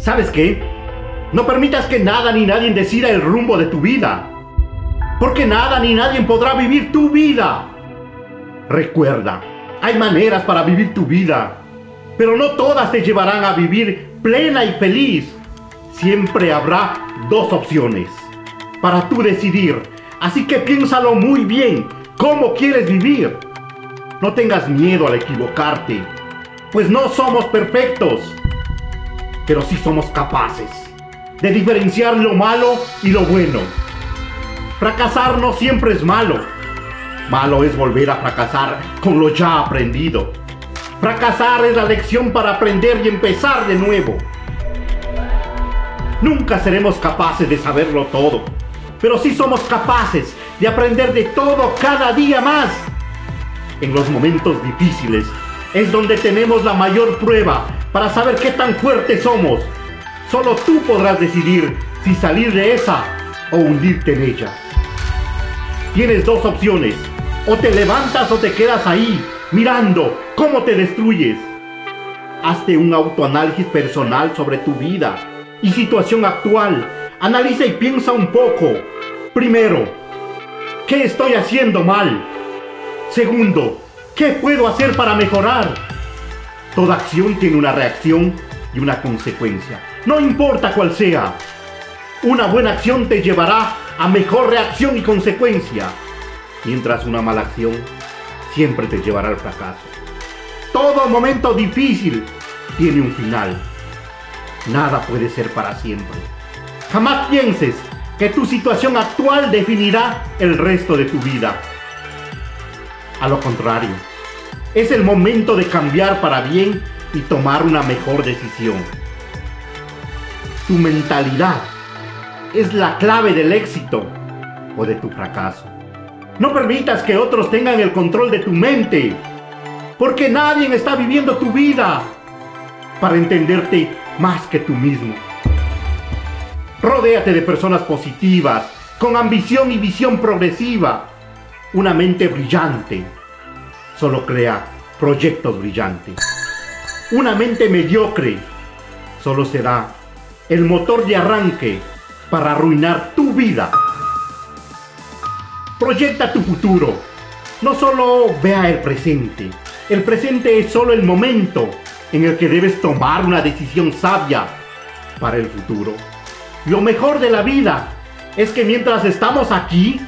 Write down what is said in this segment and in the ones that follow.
¿Sabes qué? No permitas que nada ni nadie decida el rumbo de tu vida. Porque nada ni nadie podrá vivir tu vida. Recuerda, hay maneras para vivir tu vida, pero no todas te llevarán a vivir plena y feliz. Siempre habrá dos opciones para tú decidir. Así que piénsalo muy bien, cómo quieres vivir. No tengas miedo al equivocarte, pues no somos perfectos, pero sí somos capaces de diferenciar lo malo y lo bueno. Fracasar no siempre es malo. Malo es volver a fracasar con lo ya aprendido. Fracasar es la lección para aprender y empezar de nuevo. Nunca seremos capaces de saberlo todo, pero sí somos capaces de aprender de todo cada día más. En los momentos difíciles es donde tenemos la mayor prueba para saber qué tan fuertes somos. Solo tú podrás decidir si salir de esa o hundirte en ella. Tienes dos opciones. O te levantas o te quedas ahí, mirando cómo te destruyes. Hazte un autoanálisis personal sobre tu vida y situación actual. Analiza y piensa un poco. Primero, ¿qué estoy haciendo mal? Segundo, ¿qué puedo hacer para mejorar? Toda acción tiene una reacción y una consecuencia. No importa cuál sea. Una buena acción te llevará a mejor reacción y consecuencia, mientras una mala acción siempre te llevará al fracaso. Todo momento difícil tiene un final. Nada puede ser para siempre. Jamás pienses que tu situación actual definirá el resto de tu vida. A lo contrario, es el momento de cambiar para bien y tomar una mejor decisión. Tu mentalidad es la clave del éxito o de tu fracaso. No permitas que otros tengan el control de tu mente, porque nadie está viviendo tu vida para entenderte más que tú mismo. Rodéate de personas positivas, con ambición y visión progresiva. Una mente brillante solo crea proyectos brillantes. Una mente mediocre solo será el motor de arranque para arruinar tu vida. Proyecta tu futuro. No solo vea el presente. El presente es solo el momento en el que debes tomar una decisión sabia para el futuro. Lo mejor de la vida es que mientras estamos aquí,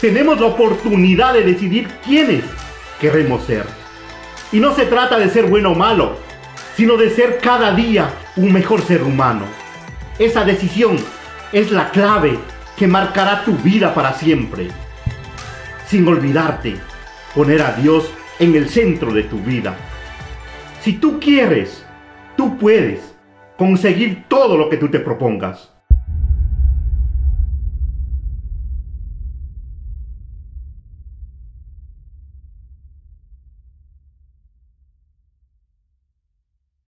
tenemos la oportunidad de decidir quiénes queremos ser. Y no se trata de ser bueno o malo, sino de ser cada día un mejor ser humano. Esa decisión es la clave que marcará tu vida para siempre. Sin olvidarte, poner a Dios en el centro de tu vida. Si tú quieres, tú puedes conseguir todo lo que tú te propongas.